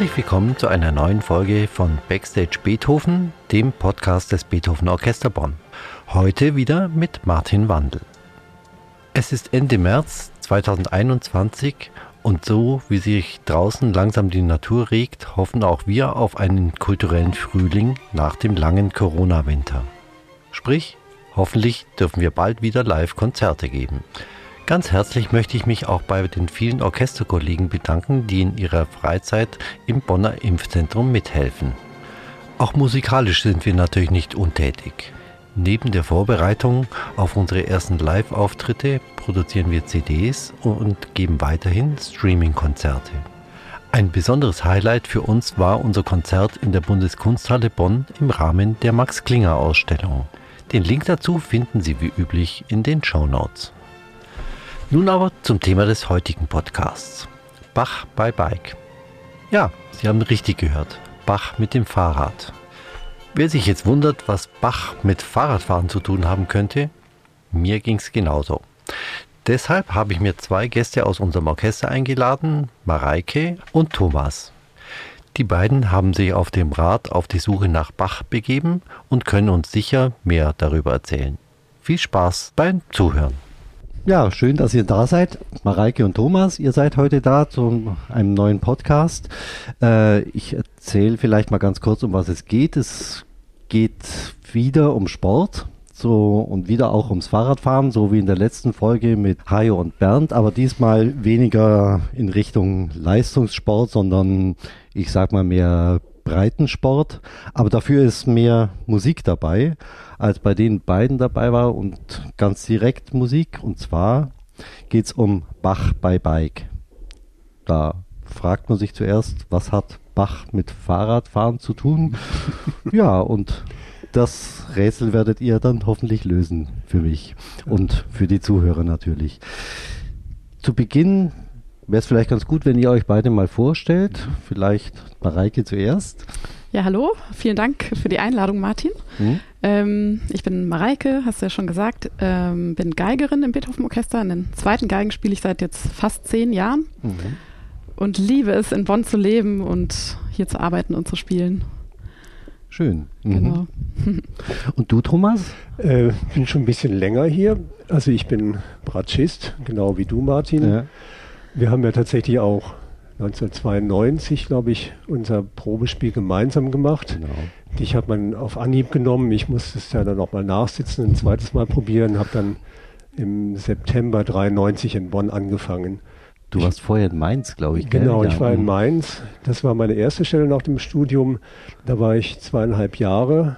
Herzlich willkommen zu einer neuen Folge von Backstage Beethoven, dem Podcast des Beethoven Orchester Bonn. Heute wieder mit Martin Wandel. Es ist Ende März 2021 und so wie sich draußen langsam die Natur regt, hoffen auch wir auf einen kulturellen Frühling nach dem langen Corona-Winter. Sprich, hoffentlich dürfen wir bald wieder Live-Konzerte geben. Ganz herzlich möchte ich mich auch bei den vielen Orchesterkollegen bedanken, die in ihrer Freizeit im Bonner Impfzentrum mithelfen. Auch musikalisch sind wir natürlich nicht untätig. Neben der Vorbereitung auf unsere ersten Live-Auftritte produzieren wir CDs und geben weiterhin Streaming-Konzerte. Ein besonderes Highlight für uns war unser Konzert in der Bundeskunsthalle Bonn im Rahmen der Max Klinger Ausstellung. Den Link dazu finden Sie wie üblich in den Show Notes. Nun aber zum Thema des heutigen Podcasts. Bach bei Bike. Ja, Sie haben richtig gehört. Bach mit dem Fahrrad. Wer sich jetzt wundert, was Bach mit Fahrradfahren zu tun haben könnte, mir ging es genauso. Deshalb habe ich mir zwei Gäste aus unserem Orchester eingeladen, Mareike und Thomas. Die beiden haben sich auf dem Rad auf die Suche nach Bach begeben und können uns sicher mehr darüber erzählen. Viel Spaß beim Zuhören. Ja, schön, dass ihr da seid. Mareike und Thomas, ihr seid heute da zu einem neuen Podcast. Äh, ich erzähle vielleicht mal ganz kurz, um was es geht. Es geht wieder um Sport. So, und wieder auch ums Fahrradfahren, so wie in der letzten Folge mit Hajo und Bernd, aber diesmal weniger in Richtung Leistungssport, sondern ich sag mal mehr Breitensport. Aber dafür ist mehr Musik dabei als bei den beiden dabei war und ganz direkt Musik. Und zwar geht es um Bach bei Bike. Da fragt man sich zuerst, was hat Bach mit Fahrradfahren zu tun? ja, und das Rätsel werdet ihr dann hoffentlich lösen für mich und für die Zuhörer natürlich. Zu Beginn wäre es vielleicht ganz gut, wenn ihr euch beide mal vorstellt. Vielleicht Mareike zuerst. Ja, hallo. Vielen Dank für die Einladung, Martin. Mhm. Ähm, ich bin Mareike, hast du ja schon gesagt. Ähm, bin Geigerin im Beethoven-Orchester. Den zweiten Geigen spiele ich seit jetzt fast zehn Jahren. Mhm. Und liebe es, in Bonn zu leben und hier zu arbeiten und zu spielen. Schön. Mhm. Genau. Und du, Thomas? Äh, bin schon ein bisschen länger hier. Also ich bin Bratschist, genau wie du, Martin. Ja. Wir haben ja tatsächlich auch 1992, glaube ich, unser Probespiel gemeinsam gemacht. Genau. Dich hat man auf Anhieb genommen. Ich musste es ja dann nochmal nachsitzen, ein zweites Mal probieren, habe dann im September 93 in Bonn angefangen. Du warst vorher in Mainz, glaube ich. Genau, ich war in Mainz. Das war meine erste Stelle nach dem Studium. Da war ich zweieinhalb Jahre.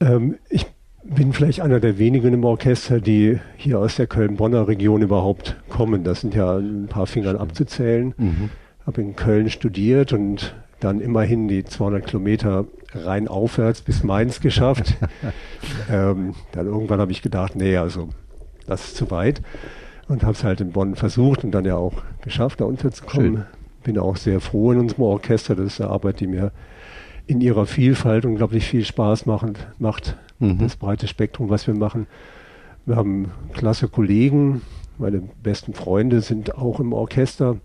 Ähm, ich bin vielleicht einer der wenigen im Orchester, die hier aus der Köln-Bonner Region überhaupt kommen. Das sind ja ein paar Fingern abzuzählen. Mhm habe in Köln studiert und dann immerhin die 200 Kilometer rein aufwärts bis Mainz geschafft. ähm, dann irgendwann habe ich gedacht, nee, also das ist zu weit und habe es halt in Bonn versucht und dann ja auch geschafft, da unterzukommen. Schön. Bin auch sehr froh in unserem Orchester. Das ist eine Arbeit, die mir in ihrer Vielfalt unglaublich viel Spaß machen, macht. Mhm. Das breite Spektrum, was wir machen. Wir haben klasse Kollegen. Meine besten Freunde sind auch im Orchester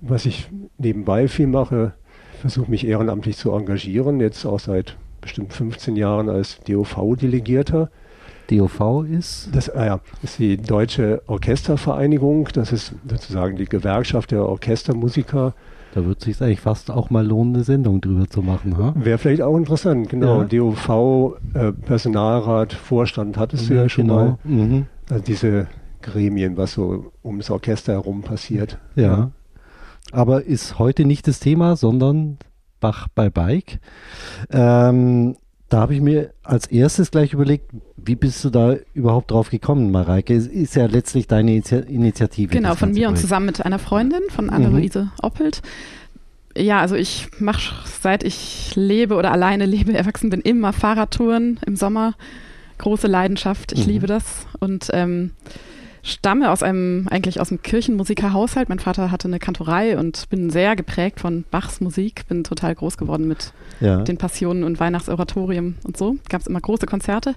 was ich nebenbei viel mache, versuche mich ehrenamtlich zu engagieren, jetzt auch seit bestimmt 15 Jahren als DOV-Delegierter. DOV ist? Das äh, ja, ist die Deutsche Orchestervereinigung, das ist sozusagen die Gewerkschaft der Orchestermusiker. Da wird es sich eigentlich fast auch mal lohnen, eine Sendung drüber zu machen. Ha? Wäre vielleicht auch interessant, genau. Ja. DOV, äh, Personalrat, Vorstand hattest du ja schon genau. mal. Mhm. Also diese Gremien, was so ums Orchester herum passiert. Ja. ja aber ist heute nicht das Thema, sondern Bach bei Bike. Ähm, da habe ich mir als erstes gleich überlegt, wie bist du da überhaupt drauf gekommen, Mareike? Es ist ja letztlich deine Initiative. Genau, von mir und zusammen mit einer Freundin, von Anne-Luise mhm. Oppelt. Ja, also ich mache, seit ich lebe oder alleine lebe, erwachsen bin, immer Fahrradtouren im Sommer. Große Leidenschaft, ich mhm. liebe das. Und ähm, stamme aus einem, eigentlich aus einem Kirchenmusikerhaushalt. Mein Vater hatte eine Kantorei und bin sehr geprägt von Bachs Musik. Bin total groß geworden mit ja. den Passionen und Weihnachtsoratorium und so. Gab es immer große Konzerte.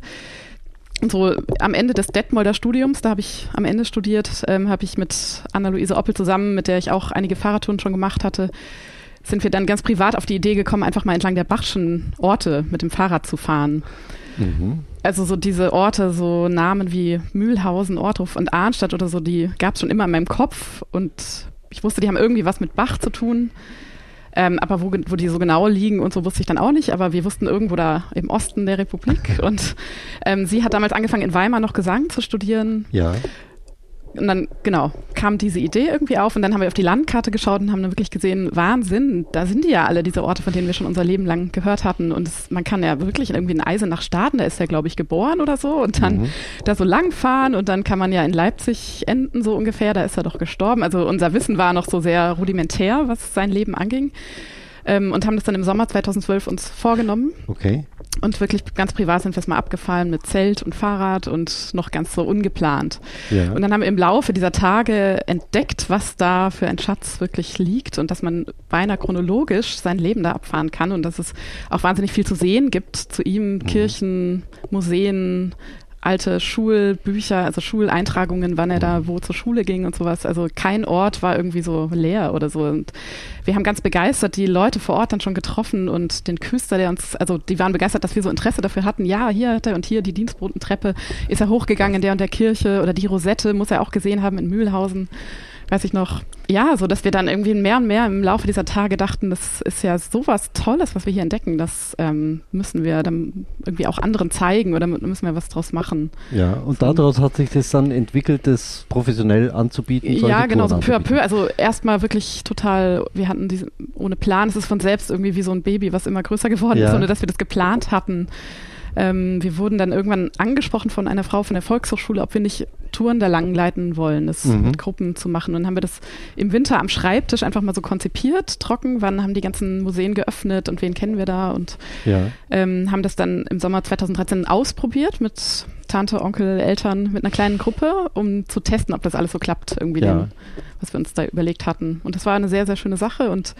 Und so am Ende des Detmolder Studiums, da habe ich am Ende studiert, ähm, habe ich mit Anna-Luise Oppel zusammen, mit der ich auch einige Fahrradtouren schon gemacht hatte, sind wir dann ganz privat auf die Idee gekommen, einfach mal entlang der Bachschen Orte mit dem Fahrrad zu fahren. Mhm. Also so diese Orte, so Namen wie Mühlhausen, Ortruf und Arnstadt oder so, die gab es schon immer in meinem Kopf und ich wusste, die haben irgendwie was mit Bach zu tun. Ähm, aber wo, wo die so genau liegen und so wusste ich dann auch nicht, aber wir wussten irgendwo da im Osten der Republik. Und ähm, sie hat damals angefangen, in Weimar noch Gesang zu studieren. Ja. Und dann, genau, kam diese Idee irgendwie auf und dann haben wir auf die Landkarte geschaut und haben dann wirklich gesehen, Wahnsinn, da sind die ja alle, diese Orte, von denen wir schon unser Leben lang gehört hatten. Und es, man kann ja wirklich irgendwie in Eisenach starten, da ist er, glaube ich, geboren oder so und dann mhm. da so lang fahren und dann kann man ja in Leipzig enden, so ungefähr, da ist er doch gestorben. Also unser Wissen war noch so sehr rudimentär, was sein Leben anging. Ähm, und haben das dann im Sommer 2012 uns vorgenommen. Okay. Und wirklich ganz privat sind wir es mal abgefallen mit Zelt und Fahrrad und noch ganz so ungeplant. Ja. Und dann haben wir im Laufe dieser Tage entdeckt, was da für ein Schatz wirklich liegt und dass man beinahe chronologisch sein Leben da abfahren kann und dass es auch wahnsinnig viel zu sehen gibt zu ihm, mhm. Kirchen, Museen, alte Schulbücher, also Schuleintragungen, wann er da wo zur Schule ging und sowas. Also kein Ort war irgendwie so leer oder so. Und wir haben ganz begeistert die Leute vor Ort dann schon getroffen und den Küster, der uns, also die waren begeistert, dass wir so Interesse dafür hatten. Ja, hier hat er und hier die Dienstbotentreppe ist er hochgegangen in der und der Kirche oder die Rosette muss er auch gesehen haben in Mühlhausen weiß ich noch, ja, so dass wir dann irgendwie mehr und mehr im Laufe dieser Tage dachten, das ist ja sowas Tolles, was wir hier entdecken. Das ähm, müssen wir dann irgendwie auch anderen zeigen oder müssen wir was draus machen. Ja, und daraus hat sich das dann entwickelt, das professionell anzubieten. Ja, genau, so peu à peu. Also erstmal wirklich total, wir hatten diese, ohne Plan, es ist von selbst irgendwie wie so ein Baby, was immer größer geworden ja. ist, ohne dass wir das geplant hatten. Ähm, wir wurden dann irgendwann angesprochen von einer Frau von der Volkshochschule, ob wir nicht Touren da lang leiten wollen, das mhm. mit Gruppen zu machen. Und dann haben wir das im Winter am Schreibtisch einfach mal so konzipiert, trocken. Wann haben die ganzen Museen geöffnet und wen kennen wir da? Und ja. ähm, haben das dann im Sommer 2013 ausprobiert mit Tante, Onkel, Eltern, mit einer kleinen Gruppe, um zu testen, ob das alles so klappt, irgendwie, ja. dem, was wir uns da überlegt hatten. Und das war eine sehr, sehr schöne Sache. Und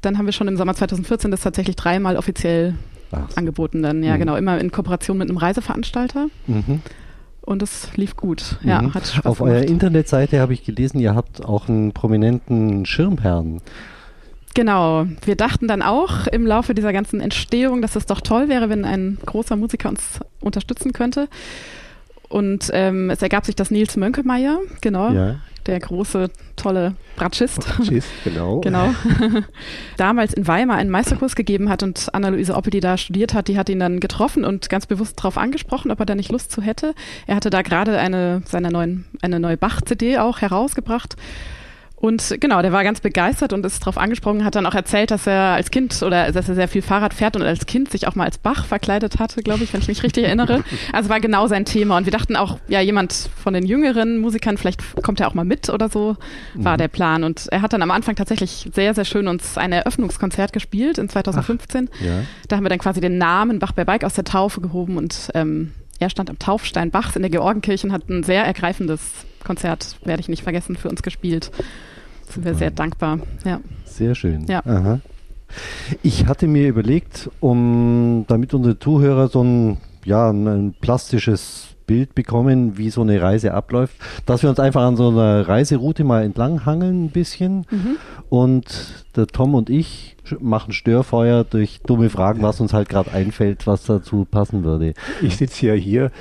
dann haben wir schon im Sommer 2014 das tatsächlich dreimal offiziell Ach. angeboten dann. Ja, mhm. genau, immer in Kooperation mit einem Reiseveranstalter. Mhm. Und es lief gut. Ja, mhm. hat Spaß Auf gemacht. eurer Internetseite habe ich gelesen, ihr habt auch einen prominenten Schirmherrn. Genau. Wir dachten dann auch im Laufe dieser ganzen Entstehung, dass es doch toll wäre, wenn ein großer Musiker uns unterstützen könnte. Und ähm, es ergab sich das Nils Mönkemeyer, genau. Ja der große, tolle Bratschist. Bratschist, genau. genau. Damals in Weimar einen Meisterkurs gegeben hat und Anna-Luise Oppel, die da studiert hat, die hat ihn dann getroffen und ganz bewusst darauf angesprochen, ob er da nicht Lust zu hätte. Er hatte da gerade eine, seine neuen, eine neue Bach-CD auch herausgebracht und genau, der war ganz begeistert und ist darauf angesprochen, hat dann auch erzählt, dass er als Kind oder dass er sehr viel Fahrrad fährt und als Kind sich auch mal als Bach verkleidet hatte, glaube ich, wenn ich mich richtig erinnere. Also war genau sein Thema. Und wir dachten auch, ja, jemand von den jüngeren Musikern, vielleicht kommt er auch mal mit oder so, war mhm. der Plan. Und er hat dann am Anfang tatsächlich sehr, sehr schön uns ein Eröffnungskonzert gespielt in 2015. Ach, ja. Da haben wir dann quasi den Namen Bach bei Bike aus der Taufe gehoben und ähm, er stand am Taufstein Bachs in der Georgenkirche und hat ein sehr ergreifendes Konzert, werde ich nicht vergessen, für uns gespielt sind wir sehr dankbar. Ja. Sehr schön. Ja. Aha. Ich hatte mir überlegt, um damit unsere Zuhörer so ein, ja, ein plastisches Bild bekommen, wie so eine Reise abläuft, dass wir uns einfach an so einer Reiseroute mal entlang hangeln ein bisschen mhm. und der Tom und ich machen Störfeuer durch dumme Fragen, was uns halt gerade einfällt, was dazu passen würde. Ich sitze ja hier,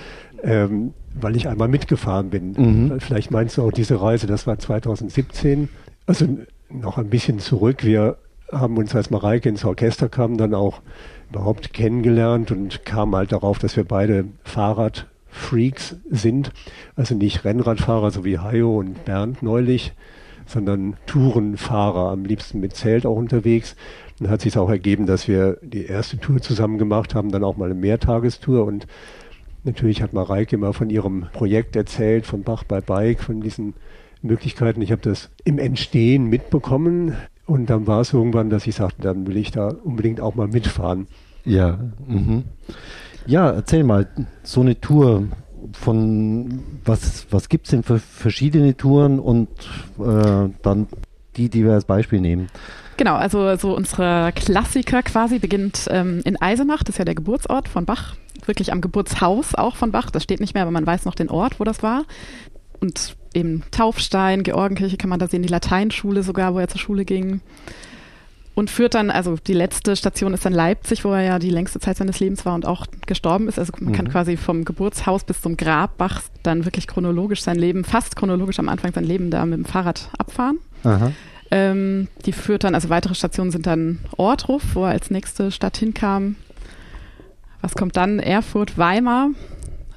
ähm, weil ich einmal mitgefahren bin. Mhm. Vielleicht meinst du auch diese Reise, das war 2017 also noch ein bisschen zurück. Wir haben uns, als Mareike ins Orchester kam, dann auch überhaupt kennengelernt und kamen halt darauf, dass wir beide Fahrradfreaks sind. Also nicht Rennradfahrer, so wie Hayo und Bernd neulich, sondern Tourenfahrer, am liebsten mit Zelt auch unterwegs. Dann hat sich auch ergeben, dass wir die erste Tour zusammen gemacht haben, dann auch mal eine Mehrtagestour und natürlich hat Mareike immer von ihrem Projekt erzählt, von Bach bei Bike, von diesen Möglichkeiten. Ich habe das im Entstehen mitbekommen und dann war es irgendwann, dass ich sagte, dann will ich da unbedingt auch mal mitfahren. Ja, mhm. ja, erzähl mal, so eine Tour von was, was gibt es denn für verschiedene Touren und äh, dann die, die wir als Beispiel nehmen? Genau, also so unsere Klassiker quasi beginnt ähm, in Eisenach, das ist ja der Geburtsort von Bach, wirklich am Geburtshaus auch von Bach, das steht nicht mehr, aber man weiß noch den Ort, wo das war. Und eben Taufstein, Georgenkirche kann man da sehen, die Lateinschule sogar, wo er zur Schule ging. und führt dann, also die letzte Station ist dann Leipzig, wo er ja die längste Zeit seines Lebens war und auch gestorben ist. Also man mhm. kann quasi vom Geburtshaus bis zum Grabbach dann wirklich chronologisch sein Leben, fast chronologisch am Anfang sein Leben da mit dem Fahrrad abfahren. Ähm, die führt dann, also weitere Stationen sind dann Ortruf, wo er als nächste Stadt hinkam. Was kommt dann? Erfurt, Weimar,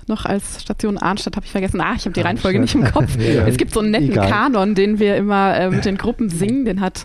noch als Station Arnstadt habe ich vergessen. Ah, ich habe die Reihenfolge nicht im Kopf. ja, es gibt so einen netten egal. Kanon, den wir immer äh, mit den Gruppen singen. Den hat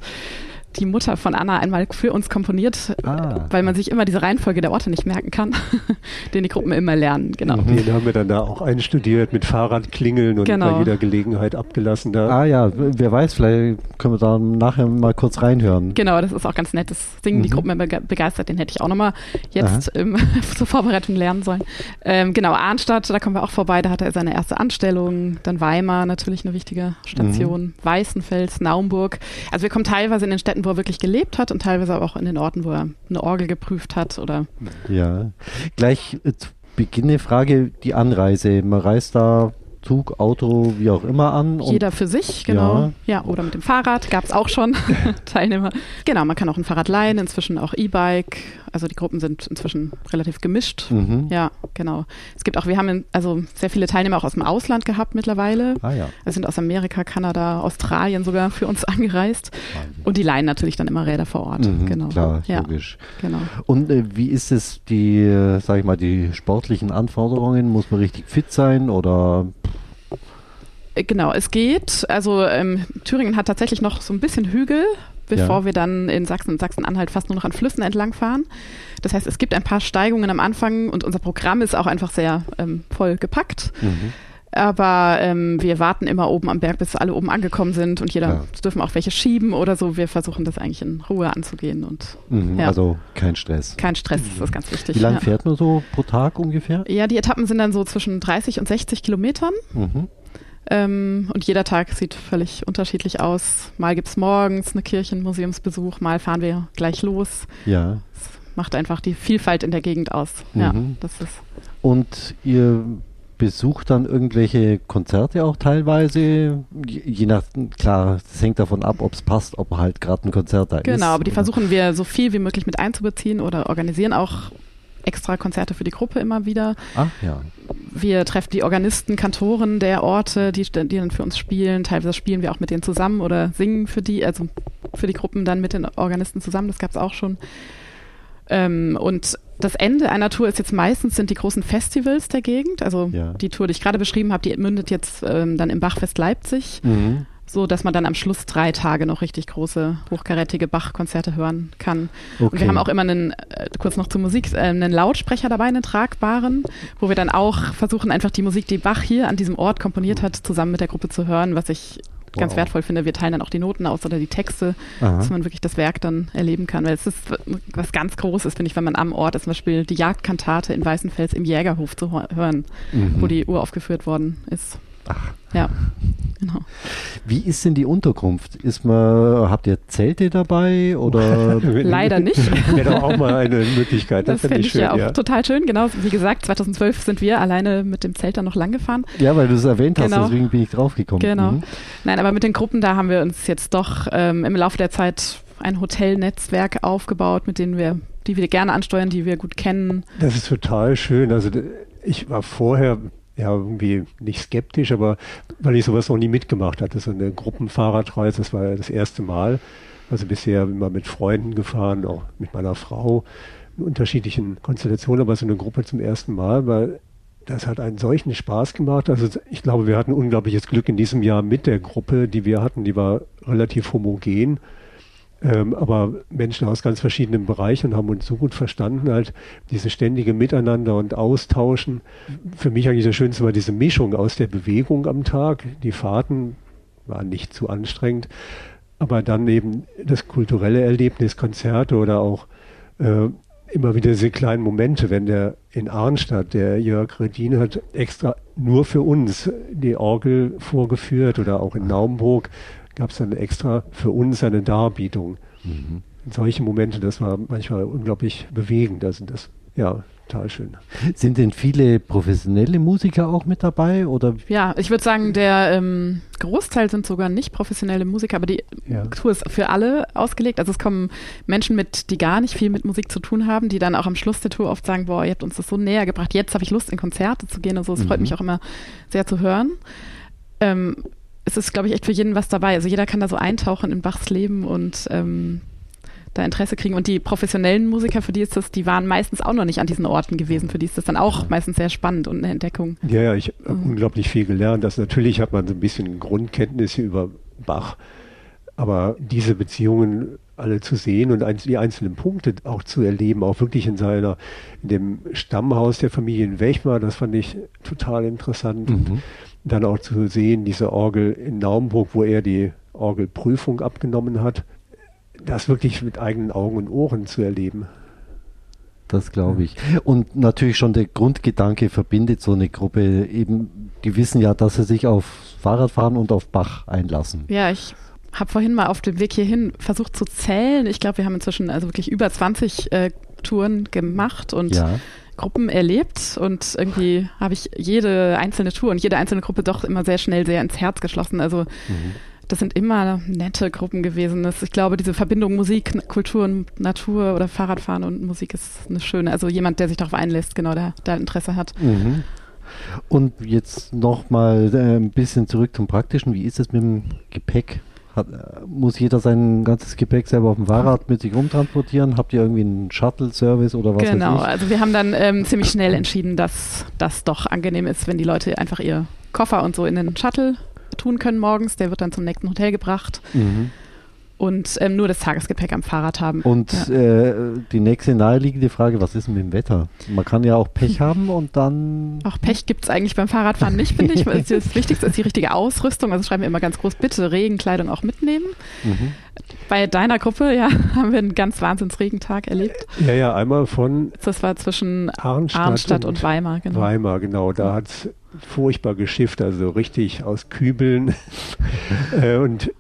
die Mutter von Anna einmal für uns komponiert, ah. weil man sich immer diese Reihenfolge der Orte nicht merken kann, den die Gruppen immer lernen. Genau. Mhm. Den haben wir dann da auch einstudiert mit Fahrradklingeln und genau. bei jeder Gelegenheit abgelassen. Da. Ah ja, wer weiß, vielleicht können wir da nachher mal kurz reinhören. Genau, das ist auch ganz nett. Das singen mhm. die Gruppen immer begeistert. Den hätte ich auch nochmal jetzt ähm, zur Vorbereitung lernen sollen. Ähm, genau, Arnstadt, da kommen wir auch vorbei. Da hatte er seine erste Anstellung. Dann Weimar, natürlich eine wichtige Station. Mhm. Weißenfels, Naumburg. Also wir kommen teilweise in den Städten, wo er wirklich gelebt hat und teilweise aber auch in den Orten, wo er eine Orgel geprüft hat oder. Ja, gleich zu Beginn eine Frage, die Anreise. Man reist da Zug, Auto, wie auch immer an. Jeder für sich, genau. Ja, ja oder mit dem Fahrrad, gab es auch schon Teilnehmer. Genau, man kann auch ein Fahrrad leihen, inzwischen auch E-Bike. Also die Gruppen sind inzwischen relativ gemischt. Mhm. Ja, genau. Es gibt auch, wir haben also sehr viele Teilnehmer auch aus dem Ausland gehabt mittlerweile. Ah, ja. Es sind aus Amerika, Kanada, Australien sogar für uns angereist. Wahnsinn. Und die leihen natürlich dann immer Räder vor Ort. Mhm, genau. Klar, ja, logisch. Genau. Und äh, wie ist es die, äh, sag ich mal, die sportlichen Anforderungen? Muss man richtig fit sein oder Genau, es geht. Also ähm, Thüringen hat tatsächlich noch so ein bisschen Hügel, bevor ja. wir dann in Sachsen und Sachsen-Anhalt fast nur noch an Flüssen entlang fahren. Das heißt, es gibt ein paar Steigungen am Anfang und unser Programm ist auch einfach sehr ähm, voll gepackt. Mhm. Aber ähm, wir warten immer oben am Berg, bis alle oben angekommen sind und jeder ja. dürfen auch welche schieben oder so. Wir versuchen das eigentlich in Ruhe anzugehen und mhm, ja. also kein Stress. Kein Stress, das ist ganz wichtig. Wie lange ja. fährt man so pro Tag ungefähr? Ja, die Etappen sind dann so zwischen 30 und 60 Kilometern. Mhm. Ähm, und jeder Tag sieht völlig unterschiedlich aus. Mal gibt es morgens eine Kirchenmuseumsbesuch, mal fahren wir gleich los. Ja. Das macht einfach die Vielfalt in der Gegend aus. Mhm. Ja, das ist. Und ihr besucht dann irgendwelche Konzerte auch teilweise, je nach, klar, es hängt davon ab, ob es passt, ob halt gerade ein Konzert da genau, ist. Genau, aber die versuchen wir so viel wie möglich mit einzubeziehen oder organisieren auch extra Konzerte für die Gruppe immer wieder. Ach ja. Wir treffen die Organisten, Kantoren der Orte, die, die dann für uns spielen. Teilweise spielen wir auch mit denen zusammen oder singen für die, also für die Gruppen dann mit den Organisten zusammen. Das gab es auch schon. Ähm, und das Ende einer Tour ist jetzt meistens sind die großen Festivals der Gegend. Also ja. die Tour, die ich gerade beschrieben habe, die mündet jetzt ähm, dann im Bachfest Leipzig. Mhm so dass man dann am Schluss drei Tage noch richtig große, hochkarätige Bach-Konzerte hören kann. Okay. Und wir haben auch immer einen, äh, kurz noch zur Musik, äh, einen Lautsprecher dabei, einen tragbaren, wo wir dann auch versuchen, einfach die Musik, die Bach hier an diesem Ort komponiert hat, zusammen mit der Gruppe zu hören, was ich wow. ganz wertvoll finde. Wir teilen dann auch die Noten aus oder die Texte, Aha. dass man wirklich das Werk dann erleben kann. Weil es ist was ganz Großes, finde ich, wenn man am Ort ist, zum Beispiel die Jagdkantate in Weißenfels im Jägerhof zu hören, mhm. wo die Uraufgeführt worden ist. Ach. Ja, genau. Wie ist denn die Unterkunft? Ist man, habt ihr Zelte dabei oder? Leider nicht. Wäre doch auch mal eine Möglichkeit. Das, das fände ich schön, ja auch ja. total schön. Genau, wie gesagt, 2012 sind wir alleine mit dem Zelt dann noch lang gefahren. Ja, weil du es erwähnt hast, genau. deswegen bin ich draufgekommen. Genau. Mhm. Nein, aber mit den Gruppen, da haben wir uns jetzt doch ähm, im Laufe der Zeit ein Hotelnetzwerk aufgebaut, mit denen wir, die wir gerne ansteuern, die wir gut kennen. Das ist total schön. Also ich war vorher ja, irgendwie nicht skeptisch, aber weil ich sowas noch nie mitgemacht hatte, so eine Gruppenfahrradreise, das war ja das erste Mal. Also bisher immer mit Freunden gefahren, auch mit meiner Frau, in unterschiedlichen Konstellationen, aber so eine Gruppe zum ersten Mal, weil das hat einen solchen Spaß gemacht. Also ich glaube, wir hatten unglaubliches Glück in diesem Jahr mit der Gruppe, die wir hatten, die war relativ homogen ähm, aber Menschen aus ganz verschiedenen Bereichen haben uns so gut verstanden, halt diese ständige Miteinander und Austauschen. Für mich eigentlich das Schönste war diese Mischung aus der Bewegung am Tag. Die Fahrten waren nicht zu anstrengend, aber dann eben das kulturelle Erlebnis, Konzerte oder auch äh, immer wieder diese kleinen Momente, wenn der in Arnstadt, der Jörg Redin hat extra nur für uns die Orgel vorgeführt oder auch in Naumburg gab es dann extra für uns eine Darbietung. Mhm. Solche Momente, das war manchmal unglaublich bewegend. Also das, ja, total schön. Sind denn viele professionelle Musiker auch mit dabei? Oder? Ja, ich würde sagen, der ähm, Großteil sind sogar nicht professionelle Musiker, aber die ja. Tour ist für alle ausgelegt. Also es kommen Menschen mit, die gar nicht viel mit Musik zu tun haben, die dann auch am Schluss der Tour oft sagen, boah, ihr habt uns das so näher gebracht, jetzt habe ich Lust, in Konzerte zu gehen und so. Es mhm. freut mich auch immer sehr zu hören. Ähm, es ist, glaube ich, echt für jeden was dabei. Also jeder kann da so eintauchen in Bachs Leben und ähm, da Interesse kriegen. Und die professionellen Musiker, für die ist das, die waren meistens auch noch nicht an diesen Orten gewesen. Für die ist das dann auch meistens sehr spannend und eine Entdeckung. Ja, ja, ich habe mhm. unglaublich viel gelernt. Das natürlich hat man so ein bisschen Grundkenntnisse über Bach, aber diese Beziehungen alle zu sehen und die einzelnen Punkte auch zu erleben, auch wirklich in seiner, in dem Stammhaus der Familie in Wechmar, das fand ich total interessant. Mhm. Dann auch zu sehen, diese Orgel in Naumburg, wo er die Orgelprüfung abgenommen hat, das wirklich mit eigenen Augen und Ohren zu erleben. Das glaube ich. Und natürlich schon der Grundgedanke verbindet so eine Gruppe eben, die wissen ja, dass sie sich auf Fahrradfahren und auf Bach einlassen. Ja, ich habe vorhin mal auf dem Weg hierhin versucht zu zählen. Ich glaube, wir haben inzwischen also wirklich über 20 äh, Touren gemacht und ja. Gruppen erlebt und irgendwie habe ich jede einzelne Tour und jede einzelne Gruppe doch immer sehr schnell sehr ins Herz geschlossen. Also mhm das sind immer nette Gruppen gewesen. Ich glaube, diese Verbindung Musik, Kultur und Natur oder Fahrradfahren und Musik ist eine schöne. Also jemand, der sich darauf einlässt, genau, der, der Interesse hat. Mhm. Und jetzt nochmal äh, ein bisschen zurück zum Praktischen. Wie ist es mit dem Gepäck? Hat, äh, muss jeder sein ganzes Gepäck selber auf dem Fahrrad mit sich rumtransportieren? Habt ihr irgendwie einen Shuttle-Service oder was? Genau, also wir haben dann ähm, ziemlich schnell entschieden, dass das doch angenehm ist, wenn die Leute einfach ihr Koffer und so in den Shuttle tun können morgens. Der wird dann zum nächsten Hotel gebracht. Mhm. Und ähm, nur das Tagesgepäck am Fahrrad haben. Und ja. äh, die nächste naheliegende Frage, was ist denn mit dem Wetter? Man kann ja auch Pech haben und dann... Auch Pech gibt es eigentlich beim Fahrradfahren nicht, finde ich. Das Wichtigste ist die richtige Ausrüstung. Also schreiben wir immer ganz groß, bitte Regenkleidung auch mitnehmen. Mhm. Bei deiner Gruppe, ja, haben wir einen ganz wahnsinns Regentag erlebt. Ja, ja, einmal von... Das war zwischen Arnstadt, Arnstadt und, und, Weimar, genau. Weimar, genau. Da hat es furchtbar geschifft, also richtig aus Kübeln. Äh, und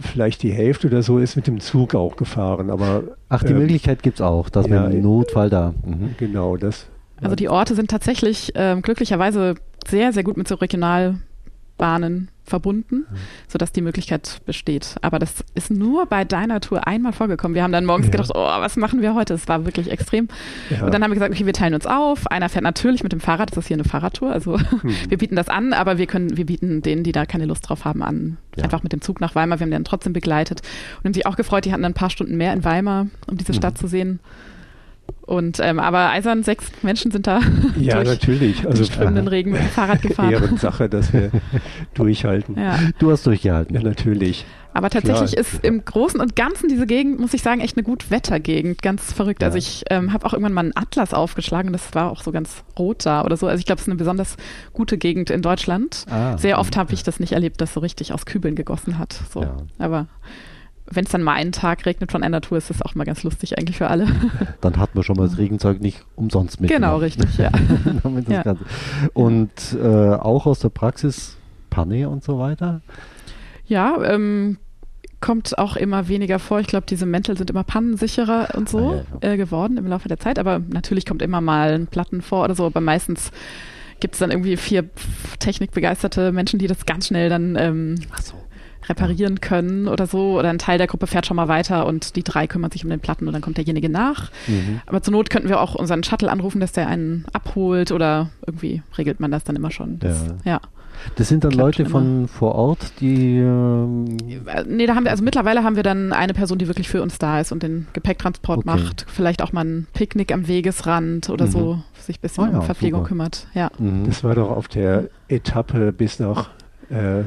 vielleicht die Hälfte oder so ist mit dem Zug auch gefahren. Aber, Ach, die ähm, Möglichkeit gibt es auch, dass ja, man im Notfall da. Mhm. Genau, das. Also die Orte sind tatsächlich ähm, glücklicherweise sehr, sehr gut mit so Regionalbahnen verbunden, mhm. sodass die Möglichkeit besteht. Aber das ist nur bei deiner Tour einmal vorgekommen. Wir haben dann morgens ja. gedacht, oh, was machen wir heute? Es war wirklich extrem. Ja. Und dann haben wir gesagt, okay, wir teilen uns auf. Einer fährt natürlich mit dem Fahrrad, das ist hier eine Fahrradtour, also mhm. wir bieten das an, aber wir können, wir bieten denen, die da keine Lust drauf haben, an, ja. einfach mit dem Zug nach Weimar. Wir haben dann trotzdem begleitet und haben sich auch gefreut, die hatten ein paar Stunden mehr in Weimar, um diese mhm. Stadt zu sehen. Und ähm, aber eisern sechs Menschen sind da ja durch natürlich also strömenden Regen mit dem Fahrrad gefahren. Ehrensache, dass wir durchhalten. Ja. Du hast durchgehalten. Ja natürlich. Aber tatsächlich Klar. ist im Großen und Ganzen diese Gegend, muss ich sagen, echt eine gut Wettergegend. Ganz verrückt. Ja. Also ich ähm, habe auch irgendwann mal einen Atlas aufgeschlagen und das war auch so ganz rot da oder so. Also ich glaube, es ist eine besonders gute Gegend in Deutschland. Ah, Sehr oft habe ich das nicht erlebt, dass so richtig aus Kübeln gegossen hat. So. Ja. Aber wenn es dann mal einen Tag regnet von einer Tour, ist das auch mal ganz lustig eigentlich für alle. Dann hat man schon mal das Regenzeug nicht umsonst mit. Genau, richtig, ja. ja. Und äh, auch aus der Praxis Panne und so weiter? Ja, ähm, kommt auch immer weniger vor. Ich glaube, diese Mäntel sind immer pannensicherer und so ah, ja, ja. Äh, geworden im Laufe der Zeit. Aber natürlich kommt immer mal ein Platten vor oder so. Aber meistens gibt es dann irgendwie vier technikbegeisterte Menschen, die das ganz schnell dann ähm, so reparieren können oder so. Oder ein Teil der Gruppe fährt schon mal weiter und die drei kümmern sich um den Platten und dann kommt derjenige nach. Mhm. Aber zur Not könnten wir auch unseren Shuttle anrufen, dass der einen abholt oder irgendwie regelt man das dann immer schon. Das, ja. ja. Das sind dann Leute von vor Ort, die. Ähm nee, da haben wir, also mittlerweile haben wir dann eine Person, die wirklich für uns da ist und den Gepäcktransport okay. macht. Vielleicht auch mal ein Picknick am Wegesrand oder mhm. so, sich ein bisschen oh, ja, um Verpflegung super. kümmert. Ja. Mhm. Das war doch auf der Etappe bis nach äh,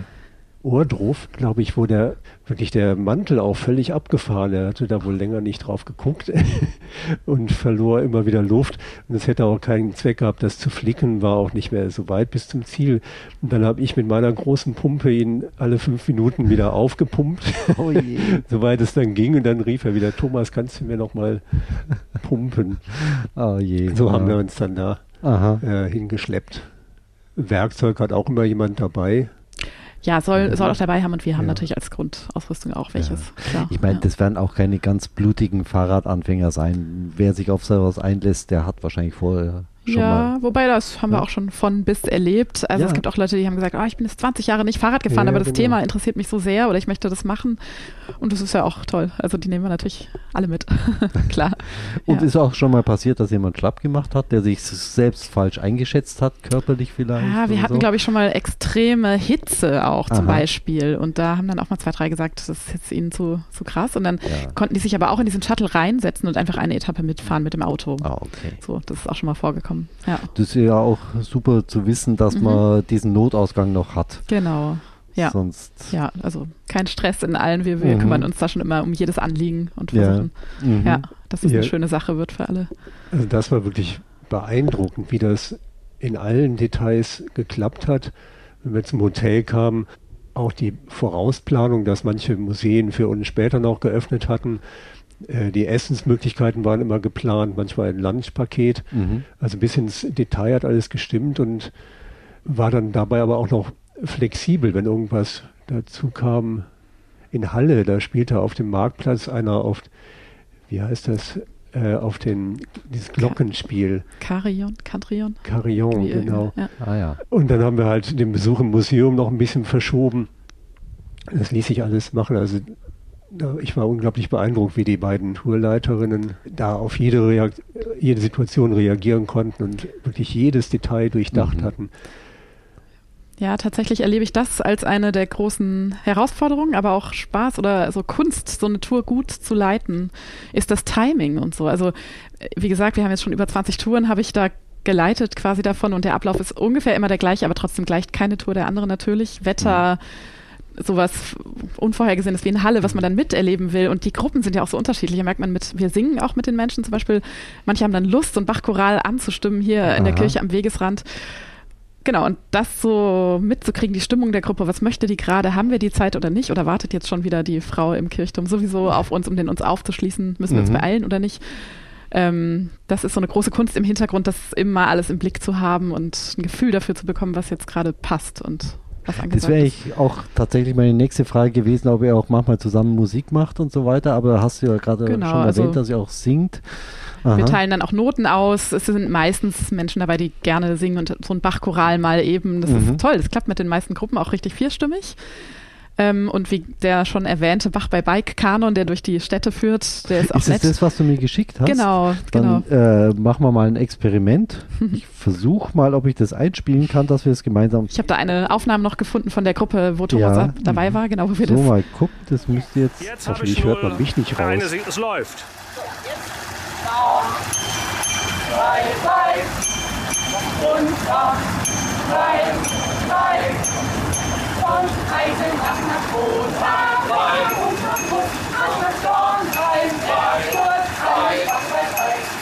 Ohrdruf, glaube ich, wo der wirklich der Mantel auch völlig abgefahren. Er hatte da wohl länger nicht drauf geguckt und verlor immer wieder Luft. Und es hätte auch keinen Zweck gehabt, das zu flicken, war auch nicht mehr so weit bis zum Ziel. Und dann habe ich mit meiner großen Pumpe ihn alle fünf Minuten wieder aufgepumpt, oh soweit es dann ging. Und dann rief er wieder, Thomas, kannst du mir noch mal pumpen? Oh je. So haben wir uns dann da äh, hingeschleppt. Werkzeug hat auch immer jemand dabei. Ja, soll, soll auch dabei haben und wir haben ja. natürlich als Grundausrüstung auch welches. Ja. Ich meine, das werden auch keine ganz blutigen Fahrradanfänger sein. Wer sich auf sowas einlässt, der hat wahrscheinlich vorher Schon ja, mal. wobei das haben wir auch schon von bis erlebt. Also ja. es gibt auch Leute, die haben gesagt, oh, ich bin jetzt 20 Jahre nicht Fahrrad gefahren, ja, aber das genau. Thema interessiert mich so sehr oder ich möchte das machen. Und das ist ja auch toll. Also die nehmen wir natürlich alle mit. Klar. Und ist auch schon mal passiert, dass jemand schlapp gemacht hat, der sich selbst falsch eingeschätzt hat, körperlich vielleicht? Ja, wir hatten, so? glaube ich, schon mal extreme Hitze auch zum Aha. Beispiel. Und da haben dann auch mal zwei, drei gesagt, das ist jetzt ihnen zu, zu krass. Und dann konnten die sich aber auch in diesen Shuttle reinsetzen und einfach eine Etappe mitfahren mit dem Auto. Ah, okay. So, das ist auch schon mal vorgekommen haben. Ja. Das ist ja auch super zu wissen, dass mhm. man diesen Notausgang noch hat. Genau. Ja. Sonst ja, also kein Stress in allen. Wir, wir mhm. kümmern uns da schon immer um jedes Anliegen und versuchen, ja, mhm. ja dass es ja. eine schöne Sache wird für alle. Also das war wirklich beeindruckend, wie das in allen Details geklappt hat. Wenn wir zum Hotel kamen, auch die Vorausplanung, dass manche Museen für uns später noch geöffnet hatten, die Essensmöglichkeiten waren immer geplant, manchmal ein Lunchpaket. Mhm. Also bis ins Detail hat alles gestimmt und war dann dabei aber auch noch flexibel, wenn irgendwas dazu kam. In Halle, da spielte auf dem Marktplatz einer auf, wie heißt das, äh, auf den, dieses Glockenspiel. Carillon, Carillon. Carillon, genau. Ja. Ah, ja. Und dann haben wir halt den Besuch im Museum noch ein bisschen verschoben. Das ließ sich alles machen. Also ich war unglaublich beeindruckt, wie die beiden Tourleiterinnen da auf jede, Reakt jede Situation reagieren konnten und wirklich jedes Detail durchdacht mhm. hatten. Ja, tatsächlich erlebe ich das als eine der großen Herausforderungen, aber auch Spaß oder so Kunst, so eine Tour gut zu leiten, ist das Timing und so. Also, wie gesagt, wir haben jetzt schon über 20 Touren, habe ich da geleitet quasi davon und der Ablauf ist ungefähr immer der gleiche, aber trotzdem gleicht keine Tour der andere natürlich. Wetter, mhm sowas Unvorhergesehenes wie eine Halle, was man dann miterleben will. Und die Gruppen sind ja auch so unterschiedlich. Da merkt man mit, wir singen auch mit den Menschen zum Beispiel. Manche haben dann Lust, so ein Bachchoral anzustimmen hier Aha. in der Kirche am Wegesrand. Genau, und das so mitzukriegen, die Stimmung der Gruppe, was möchte die gerade, haben wir die Zeit oder nicht? Oder wartet jetzt schon wieder die Frau im Kirchturm sowieso auf uns, um den uns aufzuschließen? Müssen wir uns mhm. beeilen oder nicht? Ähm, das ist so eine große Kunst im Hintergrund, das immer alles im Blick zu haben und ein Gefühl dafür zu bekommen, was jetzt gerade passt und was angesagt Das wäre ich auch tatsächlich meine nächste Frage gewesen, ob ihr auch manchmal zusammen Musik macht und so weiter, aber hast du ja gerade genau, schon erwähnt, also dass ihr auch singt. Aha. Wir teilen dann auch Noten aus. Es sind meistens Menschen dabei, die gerne singen und so ein Bachchoral mal eben. Das mhm. ist toll. Das klappt mit den meisten Gruppen auch richtig vierstimmig. Ähm, und wie der schon erwähnte Bach bei Bike Kanon, der durch die Städte führt, der ist auch ist nett. Ist das, was du mir geschickt hast? Genau, Dann, genau. Äh, machen wir mal ein Experiment. Ich versuche mal, ob ich das einspielen kann, dass wir es gemeinsam. Ich habe da eine Aufnahme noch gefunden von der Gruppe, wo Thomas ja. dabei war, genau, wo wir so, das. So, mal gucken, das müsste jetzt. Jetzt hoffentlich hört man mich nicht raus. Eine, es läuft. Drei, drei, und drei, drei und Eisen nach nach Rot, und kaputt, nach Dornheim, der Sturzheim,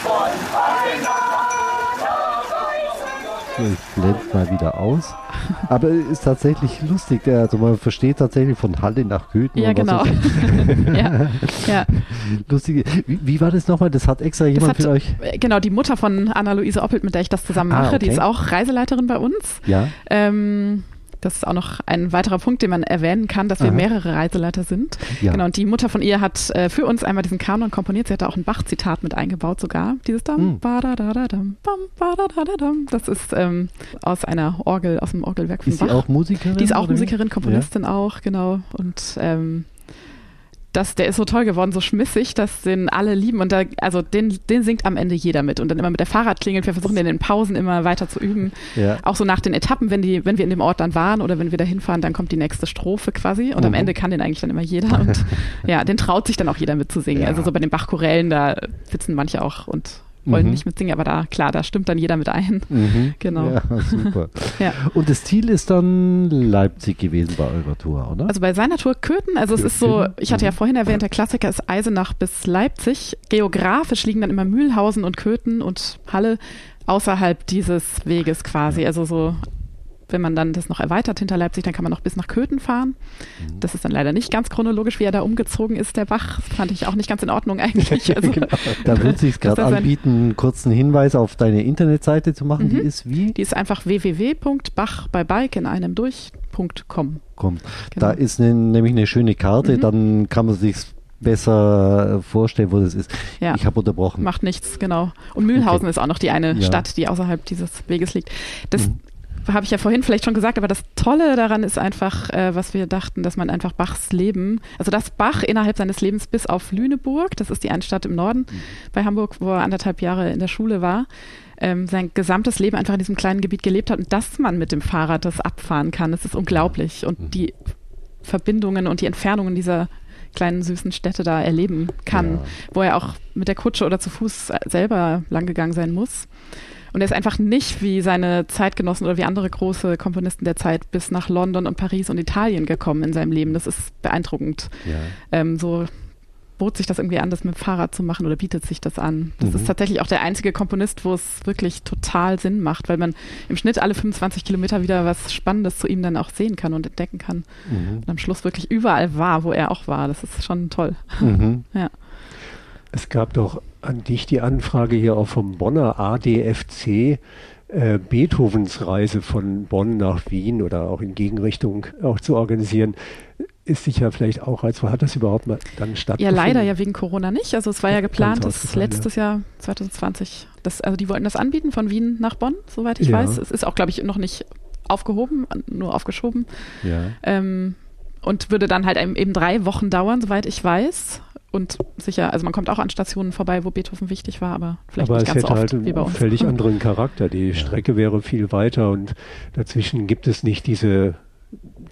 von ich blende mal wieder aus. Aber ist tatsächlich lustig. Also man versteht tatsächlich von Halle nach Köthen. Ja, genau. ja, ja. Lustige. Wie, wie, war das nochmal? Das hat extra jemand hat, für euch? Genau, die Mutter von Anna-Luise Oppelt, mit der ich das zusammen ah, mache, ah, okay. die ist auch Reiseleiterin bei uns. Ja. Ähm, das ist auch noch ein weiterer Punkt, den man erwähnen kann, dass wir Aha. mehrere Reiseleiter sind. Ja. Genau, und die Mutter von ihr hat äh, für uns einmal diesen Kanon komponiert. Sie hat da auch ein Bach-Zitat mit eingebaut sogar. Dieses Dam, mhm. Das ist ähm, aus einer Orgel, aus dem Orgelwerk von ist Bach. Ist sie auch Musikerin? Die ist auch Musikerin, Komponistin ja. auch, genau. Und ähm, das, der ist so toll geworden, so schmissig, dass den alle lieben. Und da, also den, den singt am Ende jeder mit. Und dann immer mit der Fahrradklingel. Wir versuchen den in den Pausen immer weiter zu üben. Ja. Auch so nach den Etappen, wenn die, wenn wir in dem Ort dann waren oder wenn wir da hinfahren, dann kommt die nächste Strophe quasi. Und mhm. am Ende kann den eigentlich dann immer jeder. Und ja, den traut sich dann auch jeder mitzusingen. Ja. Also so bei den Bachchorellen, da sitzen manche auch und wollen mhm. nicht mitsingen, aber da, klar, da stimmt dann jeder mit ein. Mhm. Genau. Ja, super. ja. Und das Ziel ist dann Leipzig gewesen bei eurer Tour, oder? Also bei seiner Tour Köthen, also Köthen. es ist so, ich hatte ja mhm. vorhin erwähnt, der Klassiker ist Eisenach bis Leipzig. Geografisch liegen dann immer Mühlhausen und Köthen und Halle außerhalb dieses Weges quasi, also so wenn man dann das noch erweitert hinter Leipzig, dann kann man noch bis nach Köthen fahren. Mhm. Das ist dann leider nicht ganz chronologisch, wie er da umgezogen ist, der Bach. Das fand ich auch nicht ganz in Ordnung eigentlich. Also, genau. Da würde sich gerade anbieten, einen kurzen Hinweis auf deine Internetseite zu machen. Mhm. Die ist wie? Die ist einfach www.bachbeibike in einem durch.com. Kommt. Genau. Da ist ne, nämlich eine schöne Karte, mhm. dann kann man sich besser vorstellen, wo das ist. Ja. Ich habe unterbrochen. Macht nichts, genau. Und Mühlhausen okay. ist auch noch die eine ja. Stadt, die außerhalb dieses Weges liegt. Das mhm habe ich ja vorhin vielleicht schon gesagt, aber das Tolle daran ist einfach, äh, was wir dachten, dass man einfach Bachs Leben, also dass Bach innerhalb seines Lebens bis auf Lüneburg, das ist die eine Stadt im Norden mhm. bei Hamburg, wo er anderthalb Jahre in der Schule war, ähm, sein gesamtes Leben einfach in diesem kleinen Gebiet gelebt hat und dass man mit dem Fahrrad das abfahren kann, das ist unglaublich. Und mhm. die Verbindungen und die Entfernungen dieser kleinen süßen Städte da erleben kann, ja. wo er auch mit der Kutsche oder zu Fuß selber langgegangen sein muss. Und er ist einfach nicht wie seine Zeitgenossen oder wie andere große Komponisten der Zeit bis nach London und Paris und Italien gekommen in seinem Leben. Das ist beeindruckend. Ja. Ähm, so bot sich das irgendwie an, das mit dem Fahrrad zu machen oder bietet sich das an. Das mhm. ist tatsächlich auch der einzige Komponist, wo es wirklich total Sinn macht, weil man im Schnitt alle 25 Kilometer wieder was Spannendes zu ihm dann auch sehen kann und entdecken kann. Mhm. Und am Schluss wirklich überall war, wo er auch war. Das ist schon toll. Mhm. ja. Es gab doch an dich die Anfrage hier auch vom Bonner ADFC, äh, Beethovens Reise von Bonn nach Wien oder auch in Gegenrichtung auch zu organisieren. Ist sicher vielleicht auch reizvoll. Hat das überhaupt mal dann stattgefunden? Ja, leider ja wegen Corona nicht. Also es war ja geplant, das letztes ja. Jahr 2020. Das, also die wollten das anbieten von Wien nach Bonn, soweit ich ja. weiß. Es ist auch, glaube ich, noch nicht aufgehoben, nur aufgeschoben. Ja. Ähm, und würde dann halt eben drei Wochen dauern, soweit ich weiß. Und sicher, also man kommt auch an Stationen vorbei, wo Beethoven wichtig war, aber vielleicht aber nicht ganz so oft halt wie bei uns. völlig anderen Charakter. Die ja. Strecke wäre viel weiter und dazwischen gibt es nicht diese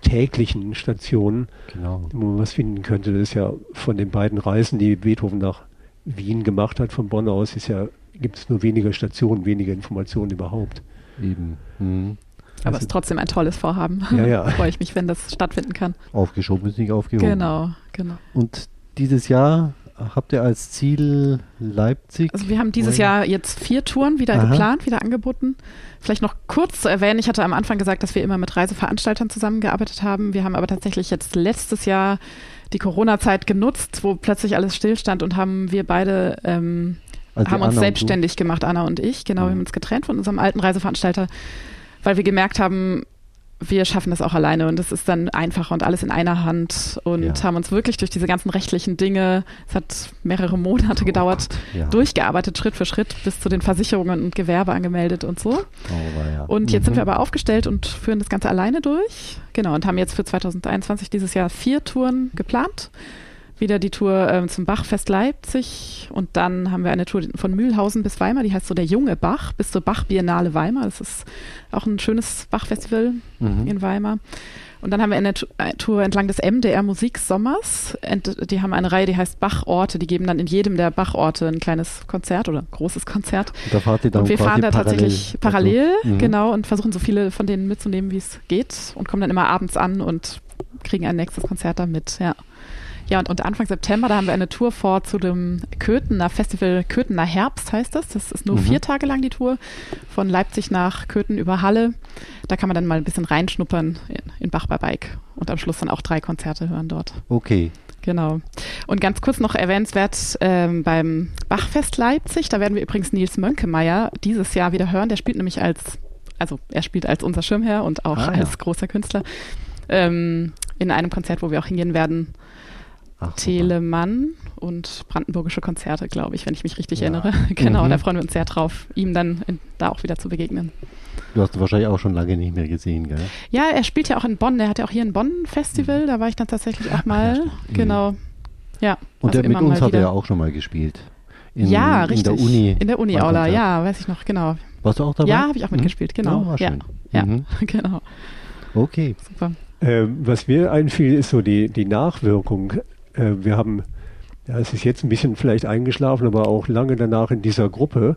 täglichen Stationen, genau. wo man was finden könnte. Das ist ja von den beiden Reisen, die Beethoven nach Wien gemacht hat, von Bonn aus, ist ja, gibt es nur wenige Stationen, wenige Informationen überhaupt. Eben. Mhm. Aber es ist trotzdem ein tolles Vorhaben. Ja, ja. Freue ich mich, wenn das stattfinden kann. Aufgeschoben ist nicht aufgehoben. Genau, genau. Und dieses Jahr habt ihr als Ziel Leipzig? Also wir haben dieses Jahr jetzt vier Touren wieder Aha. geplant, wieder angeboten. Vielleicht noch kurz zu erwähnen, ich hatte am Anfang gesagt, dass wir immer mit Reiseveranstaltern zusammengearbeitet haben. Wir haben aber tatsächlich jetzt letztes Jahr die Corona-Zeit genutzt, wo plötzlich alles stillstand und haben wir beide ähm, also haben uns selbstständig gemacht, Anna und ich. Genau, mhm. wir haben uns getrennt von unserem alten Reiseveranstalter, weil wir gemerkt haben, wir schaffen das auch alleine und es ist dann einfacher und alles in einer Hand und ja. haben uns wirklich durch diese ganzen rechtlichen Dinge, es hat mehrere Monate oh gedauert, Gott, ja. durchgearbeitet, Schritt für Schritt, bis zu den Versicherungen und Gewerbe angemeldet und so. Oh, ja. Und jetzt mhm. sind wir aber aufgestellt und führen das Ganze alleine durch. Genau, und haben jetzt für 2021 dieses Jahr vier Touren geplant wieder die Tour ähm, zum Bachfest Leipzig und dann haben wir eine Tour von Mühlhausen bis Weimar, die heißt so der junge Bach bis zur Bach-Biennale Weimar. Das ist auch ein schönes Bachfestival mhm. in Weimar. Und dann haben wir eine Tour entlang des MDR Musiksommers. Die haben eine Reihe, die heißt Bachorte. Die geben dann in jedem der Bachorte ein kleines Konzert oder ein großes Konzert. Und da fahrt ihr dann und wir fahren da tatsächlich parallel, mhm. genau, und versuchen so viele von denen mitzunehmen, wie es geht und kommen dann immer abends an und kriegen ein nächstes Konzert da mit, ja. Ja, und, und, Anfang September, da haben wir eine Tour vor zu dem Köthener Festival, Köthener Herbst heißt das. Das ist nur mhm. vier Tage lang die Tour, von Leipzig nach Köthen über Halle. Da kann man dann mal ein bisschen reinschnuppern in, in Bach bei Bike und am Schluss dann auch drei Konzerte hören dort. Okay. Genau. Und ganz kurz noch erwähnenswert ähm, beim Bachfest Leipzig, da werden wir übrigens Nils Mönkemeyer dieses Jahr wieder hören. Der spielt nämlich als, also er spielt als unser Schirmherr und auch ah, als ja. großer Künstler ähm, in einem Konzert, wo wir auch hingehen werden. Ach, Telemann und brandenburgische Konzerte, glaube ich, wenn ich mich richtig ja. erinnere. genau, mhm. da freuen wir uns sehr drauf, ihm dann in, da auch wieder zu begegnen. Du hast ihn wahrscheinlich auch schon lange nicht mehr gesehen, gell? Ja, er spielt ja auch in Bonn. Er hat ja auch hier ein Bonn-Festival. Mhm. Da war ich dann tatsächlich auch mal. Ja, genau. Ja. Und also der mit uns hat er ja auch schon mal gespielt. In, ja, richtig. In der Uni. In der Uni-Aula, ja, weiß ich noch, genau. Warst du auch dabei? Ja, habe ich auch mitgespielt, genau. Oh, war ja, schön. ja. Mhm. genau. Okay. Super. Ähm, was mir einfiel, ist so die, die Nachwirkung wir haben, ja, es ist jetzt ein bisschen vielleicht eingeschlafen, aber auch lange danach in dieser Gruppe,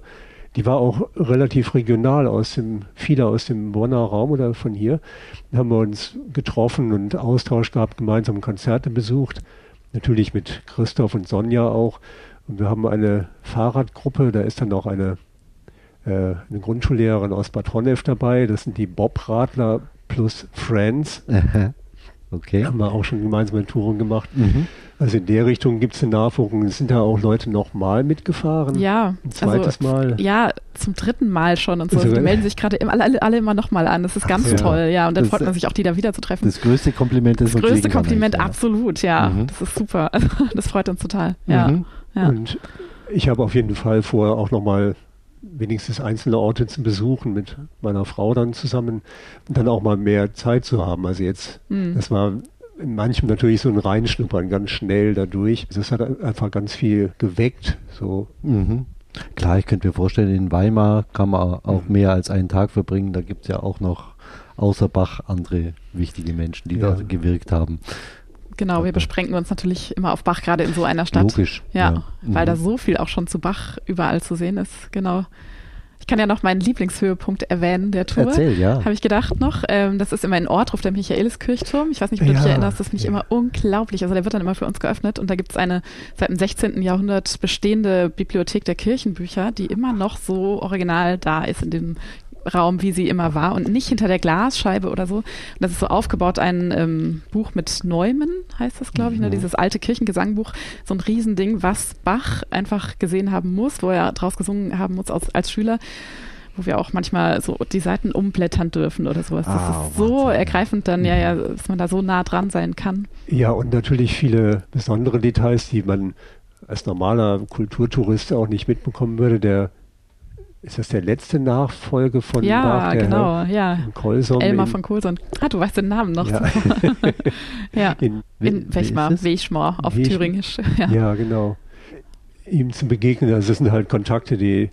die war auch relativ regional aus dem, viele aus dem Bonner Raum oder von hier, da haben wir uns getroffen und Austausch gehabt, gemeinsam Konzerte besucht, natürlich mit Christoph und Sonja auch. Und wir haben eine Fahrradgruppe, da ist dann auch eine äh, eine Grundschullehrerin aus Bad Honnef dabei. Das sind die Bob-Radler plus Friends. Okay. Haben wir auch schon gemeinsame Touren gemacht. Mhm. Also in der Richtung gibt es eine Nachwirkung. Sind da auch Leute nochmal mitgefahren? Ja. Ein zweites also, Mal? Ja, zum dritten Mal schon und so. Also, die melden sich gerade alle, alle, alle immer nochmal an. Das ist ganz ja. toll, ja. Und dann Das- freut man sich auch, die da wieder zu treffen. Das größte Kompliment ist Das größte Kompliment, erreicht, absolut, ja. Mhm. Das ist super. Also, das freut uns total. Ja. Mhm. ja. Und ich habe auf jeden Fall vor, auch nochmal wenigstens einzelne Orte zu besuchen mit meiner Frau dann zusammen und dann auch mal mehr Zeit zu haben. Also jetzt, Mhm. das war in manchem natürlich so ein Reinschnuppern ganz schnell dadurch. Das hat einfach ganz viel geweckt. So, Mhm. Klar, ich könnte mir vorstellen, in Weimar kann man auch Mhm. mehr als einen Tag verbringen. Da gibt es ja auch noch außer Bach andere wichtige Menschen, die Ja. da gewirkt haben. Genau, wir beschränken uns natürlich immer auf Bach, gerade in so einer Stadt. Logisch. Ja, weil Mhm. da so viel auch schon zu Bach überall zu sehen ist. Genau. Ich kann ja noch meinen Lieblingshöhepunkt erwähnen der Tour. Erzähl, ja. Habe ich gedacht noch. Ähm, das ist immer in Ortruf, der Michaeliskirchturm. Ich weiß nicht, ob du dich Ja. erinnerst, das finde ich Ja. immer unglaublich. Also der wird dann immer für uns geöffnet und da gibt es eine seit dem 16. Jahrhundert bestehende Bibliothek der Kirchenbücher, die immer noch so original da ist in dem Raum, wie sie immer war und nicht hinter der Glasscheibe oder so. Und das ist so aufgebaut, ein ähm, Buch mit Neumann, heißt das, glaube ich, ne? Mhm. dieses alte Kirchengesangbuch, so ein Riesending, was Bach einfach gesehen haben muss, wo er draus gesungen haben muss als, als Schüler wo wir auch manchmal so die Seiten umblättern dürfen oder sowas. Das Ah, ist so Wahnsinn. ergreifend dann, ja, ja, dass man da so nah dran sein kann. Ja, und natürlich viele besondere Details, die man als normaler Kulturtourist auch nicht mitbekommen würde. Der ist das der letzte Nachfolge von ja, Bach, der genau, ja. Herr Kolsom Elmar in, von Kohlson. Ah, du weißt den Namen noch. Ja. ja. in, In Wechmar? Wechmar auf Wech- Thüringisch. Ja. ja. genau. Ihm zu begegnen, also das sind halt Kontakte, die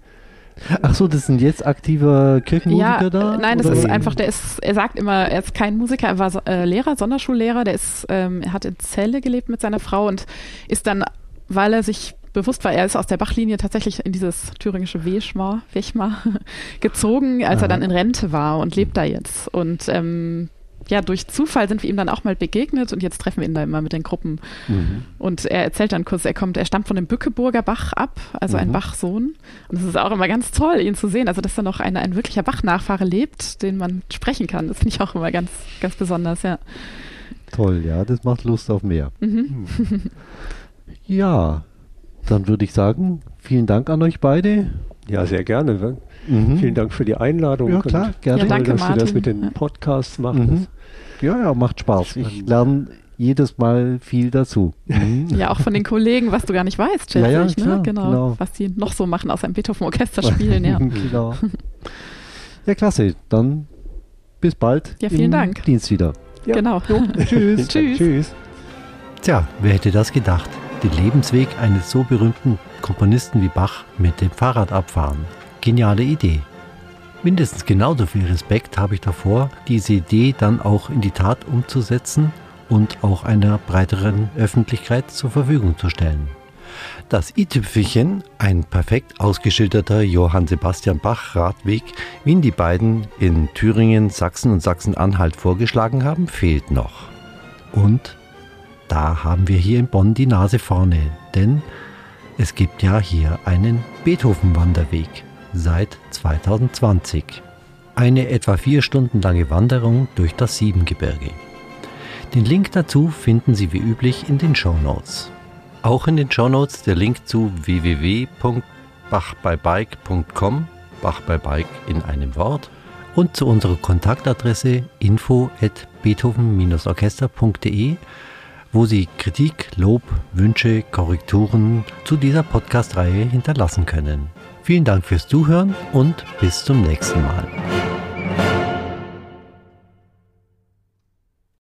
Ach so, das sind jetzt aktiver Kirchenmusiker Ja, da? nein, das oder? ist einfach, der ist, er sagt immer, er ist kein Musiker, er war äh, Lehrer, Sonderschullehrer, der ist, ähm, er hat in Celle gelebt mit seiner Frau und ist dann, weil er sich bewusst war, er ist aus der Bachlinie tatsächlich in dieses thüringische Wechmar, Wechmar gezogen, als er dann in Rente war und lebt da jetzt. Und ähm, ja, durch Zufall sind wir ihm dann auch mal begegnet und jetzt treffen wir ihn da immer mit den Gruppen. Mhm. Und er erzählt dann kurz, er kommt, er stammt von dem Bückeburger Bach ab, also ein Mhm. Bachsohn. Und es ist auch immer ganz toll, ihn zu sehen. Also, dass da noch eine, ein wirklicher Bach-Nachfahre lebt, den man sprechen kann. Das finde ich auch immer ganz, ganz besonders, ja. Toll, ja, das macht Lust auf mehr. Mhm. Ja, dann würde ich sagen, vielen Dank an euch beide. ja sehr gerne. ne? Mhm. Vielen Dank für die Einladung. Ja, klar, gerne. Ja, danke, toll, dass du das Martin. mit den. Podcasts machst. Mhm. Ja, ja, macht Spaß. Ich lerne jedes Mal viel dazu. Mhm. Ja, auch von den Kollegen, was du gar nicht weißt, schätze Ja, ja, ich, ne? klar, genau, genau. Was die noch so machen, außer im Beethoven-Orchester spielen, ja. genau. Ja, klasse. Dann bis bald. Ja, vielen im Dank. Dienst wieder. Ja. Genau. Tschüss. Tschüss. Tschüss. Tja, wer hätte das gedacht? Den Lebensweg eines so berühmten Komponisten wie Bach mit dem Fahrrad abfahren. Geniale Idee. Mindestens genauso viel Respekt habe ich davor, diese Idee dann auch in die Tat umzusetzen und auch einer breiteren Öffentlichkeit zur Verfügung zu stellen. Das i-Tüpfelchen, ein perfekt ausgeschilderter Johann Sebastian Bach Radweg, wie ihn die beiden in Thüringen, Sachsen und Sachsen-Anhalt vorgeschlagen haben, fehlt noch. Und da haben wir hier in Bonn die Nase vorne, denn es gibt ja hier einen Beethoven-Wanderweg seit 2020. Eine etwa vier Stunden lange Wanderung durch das Siebengebirge. Den Link dazu finden Sie wie üblich in den Show Notes. Auch in den Show Notes der Link zu www.bachbybike.com, Bach bei Bike in einem Wort, und zu unserer Kontaktadresse info at beethoven-orchester.de, wo Sie Kritik, Lob, Wünsche, Korrekturen zu dieser Podcast-Reihe hinterlassen können. Vielen Dank fürs Zuhören und bis zum nächsten Mal.